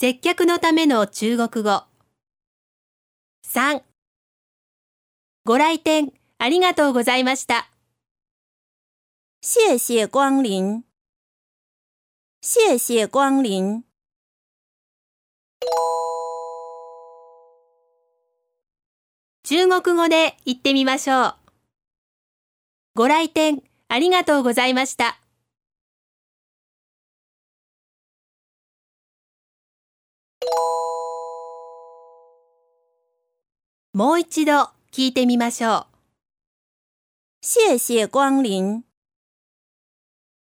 接客のための中国語。3ご来店ありがとうございました。谢谢光临。谢谢光临。中国語で言ってみましょう。ご来店ありがとうございました。もう一度聞いてみましょう。谢谢光临。